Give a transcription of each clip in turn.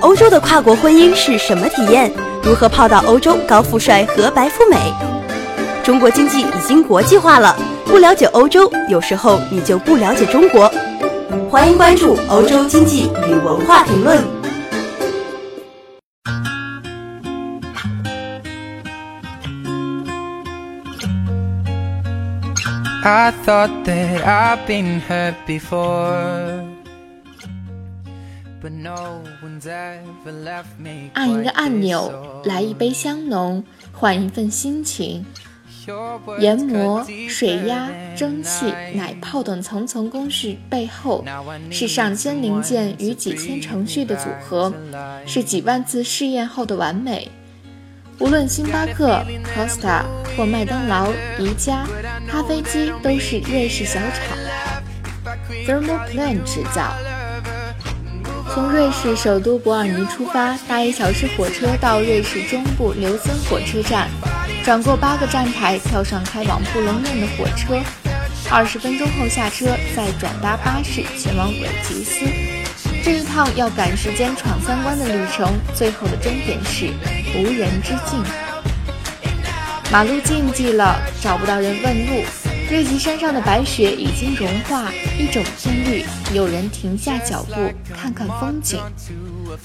欧洲的跨国婚姻是什么体验？如何泡到欧洲高富帅和白富美？中国经济已经国际化了，不了解欧洲，有时候你就不了解中国。欢迎关注《欧洲经济与文化评论》。I thought that I've been hurt before. 按一个按钮来一杯香浓，换一份心情。研磨水压、蒸汽、奶泡等层层工序背后，是上千零件与几千程序的组合，是几万次试验后的完美。无论星巴克、Costa 或麦当劳、宜家，咖啡机都是瑞士小厂 Thermoplan 制造。从瑞士首都伯尔尼出发，搭一小时火车到瑞士中部琉森火车站，转过八个站台，跳上开往布隆涅的火车，二十分钟后下车，再转搭巴士前往韦吉斯。这一趟要赶时间闯三关的旅程，最后的终点是无人之境。马路禁忌了，找不到人问路。瑞吉山上的白雪已经融化，一整片绿。有人停下脚步，看看风景，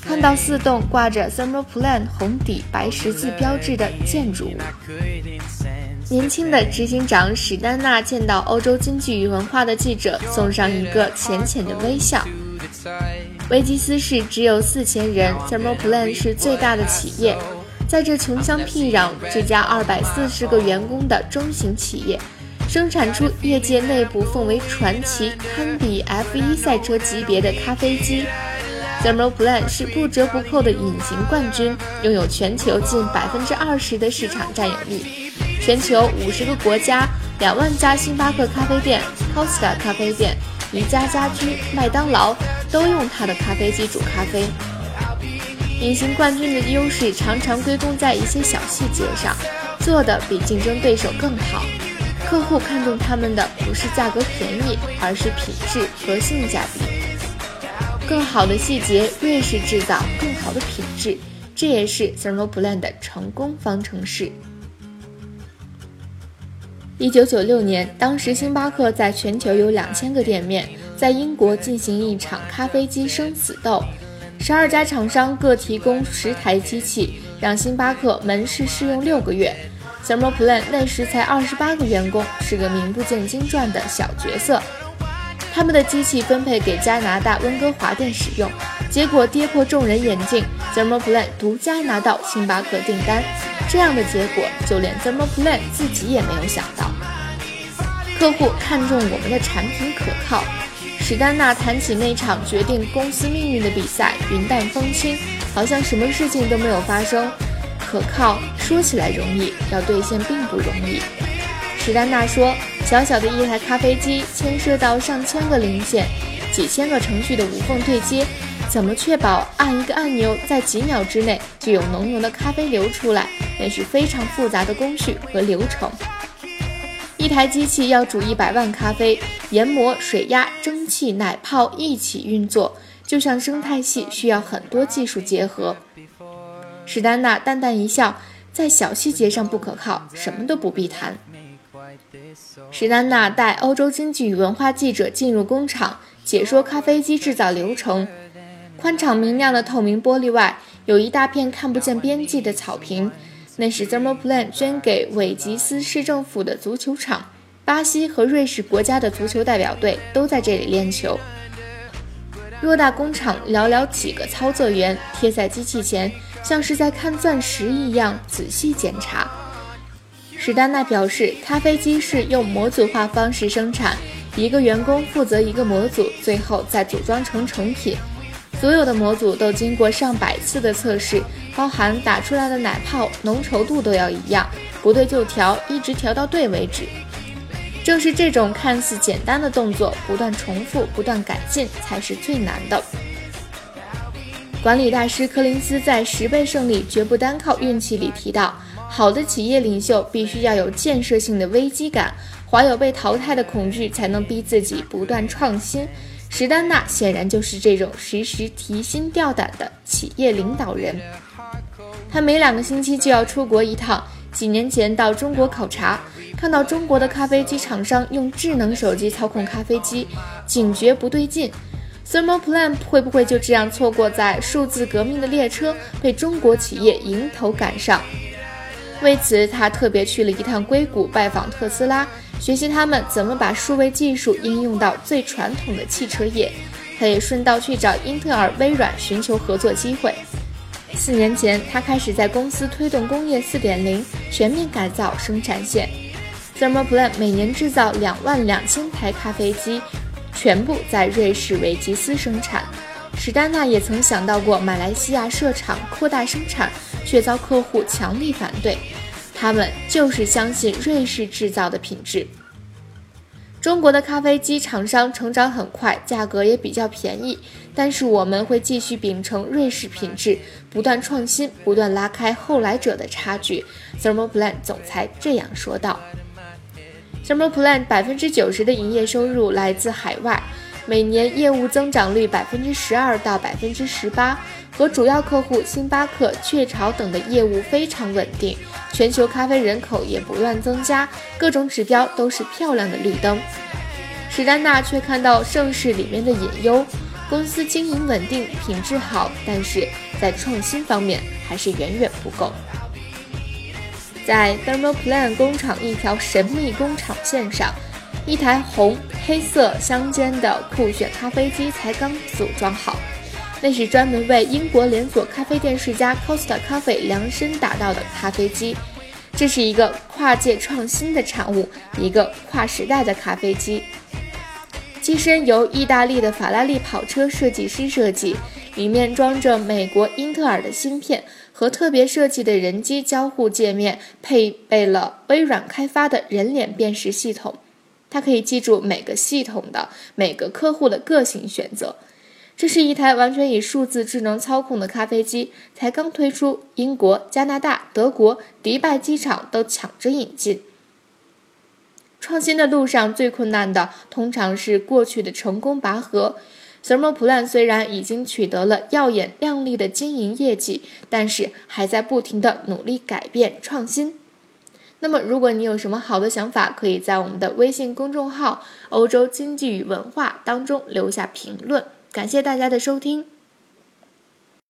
看到四栋挂着 Thermoplan 红底白十字标志的建筑物。年轻的执行长史丹纳见到欧洲经济与文化的记者，送上一个浅浅的微笑。维吉斯市只有四千人，Thermoplan 是最大的企业，在这穷乡僻壤、这家二百四十个员工的中型企业，生产出业界内部奉为传奇、堪比 F1 赛车级别的咖啡机。Thermoplan 是不折不扣的隐形冠军，拥有全球近百分之二十的市场占有率。全球五十个国家，两万家星巴克咖啡店、Costa 咖啡店、宜家家居、麦当劳都用它的咖啡机煮咖啡。隐形冠军的优势常常归功在一些小细节上，做的比竞争对手更好。客户看中他们的不是价格便宜，而是品质和性价比。更好的细节，瑞士制造；更好的品质，这也是 Thermoplan 的成功方程式。一九九六年，当时星巴克在全球有两千个店面，在英国进行一场咖啡机生死斗，十二家厂商各提供十台机器，让星巴克门市试用六个月。Thermoplan 那时才二十八个员工，是个名不见经传的小角色。他们的机器分配给加拿大温哥华店使用，结果跌破众人眼镜，Thermoplan 独家拿到星巴克订单。这样的结果，就连 Thermoplan 自己也没有想到。客户看中我们的产品可靠。史丹纳谈起那场决定公司命运的比赛，云淡风轻，好像什么事情都没有发生。可靠说起来容易，要兑现并不容易。史丹纳说：“小小的一台咖啡机牵涉到上千个零件，几千个程序的无缝对接，怎么确保按一个按钮，在几秒之内就有浓浓的咖啡流出来？那是非常复杂的工序和流程。一台机器要煮一百万咖啡，研磨、水压、蒸汽、奶泡一起运作，就像生态系需要很多技术结合。”史丹纳淡淡一笑，在小细节上不可靠，什么都不必谈。史丹纳带欧洲经济与文化记者进入工厂，解说咖啡机制造流程。宽敞明亮的透明玻璃外，有一大片看不见边际的草坪，那是 Thermoplan 捐给韦吉斯市政府的足球场。巴西和瑞士国家的足球代表队都在这里练球。偌大工厂寥寥几个操作员贴在机器前，像是在看钻石一样仔细检查。史丹纳表示，咖啡机是用模组化方式生产，一个员工负责一个模组，最后再组装成成品。所有的模组都经过上百次的测试，包含打出来的奶泡浓稠度都要一样，不对就调，一直调到对为止。正是这种看似简单的动作，不断重复、不断改进，才是最难的。管理大师柯林斯在《十倍胜利绝不单靠运气》里提到，好的企业领袖必须要有建设性的危机感，怀有被淘汰的恐惧，才能逼自己不断创新。史丹纳显然就是这种时时提心吊胆的企业领导人。他每两个星期就要出国一趟。几年前到中国考察，看到中国的咖啡机厂商用智能手机操控咖啡机，警觉不对劲。Thermoplan 会不会就这样错过在数字革命的列车，被中国企业迎头赶上？为此，他特别去了一趟硅谷，拜访特斯拉。学习他们怎么把数位技术应用到最传统的汽车业，他也顺道去找英特尔、微软寻求合作机会。四年前，他开始在公司推动工业4.0，全面改造生产线。Thermoplan 每年制造两万两千台咖啡机，全部在瑞士维吉斯生产。史丹纳也曾想到过马来西亚设厂扩大生产，却遭客户强力反对。他们就是相信瑞士制造的品质。中国的咖啡机厂商成长很快，价格也比较便宜，但是我们会继续秉承瑞士品质，不断创新，不断拉开后来者的差距。Thermoplan 总裁这样说道。Summer Plan 百分之九十的营业收入来自海外。每年业务增长率百分之十二到百分之十八，和主要客户星巴克、雀巢等的业务非常稳定。全球咖啡人口也不断增加，各种指标都是漂亮的绿灯。史丹纳却看到盛世里面的隐忧：公司经营稳定，品质好，但是在创新方面还是远远不够。在 Thermoplan 工厂一条神秘工厂线上。一台红黑色相间的酷炫咖啡机才刚组装好，那是专门为英国连锁咖啡店世家 Costa 咖啡量身打造的咖啡机。这是一个跨界创新的产物，一个跨时代的咖啡机。机身由意大利的法拉利跑车设计师设计，里面装着美国英特尔的芯片和特别设计的人机交互界面，配备了微软开发的人脸辨识系统。它可以记住每个系统的每个客户的个性选择。这是一台完全以数字智能操控的咖啡机，才刚推出，英国、加拿大、德国、迪拜机场都抢着引进。创新的路上最困难的，通常是过去的成功拔河。Thermoplan 虽然已经取得了耀眼亮丽的经营业绩，但是还在不停的努力改变创新。那么，如果你有什么好的想法，可以在我们的微信公众号“欧洲经济与文化”当中留下评论。感谢大家的收听。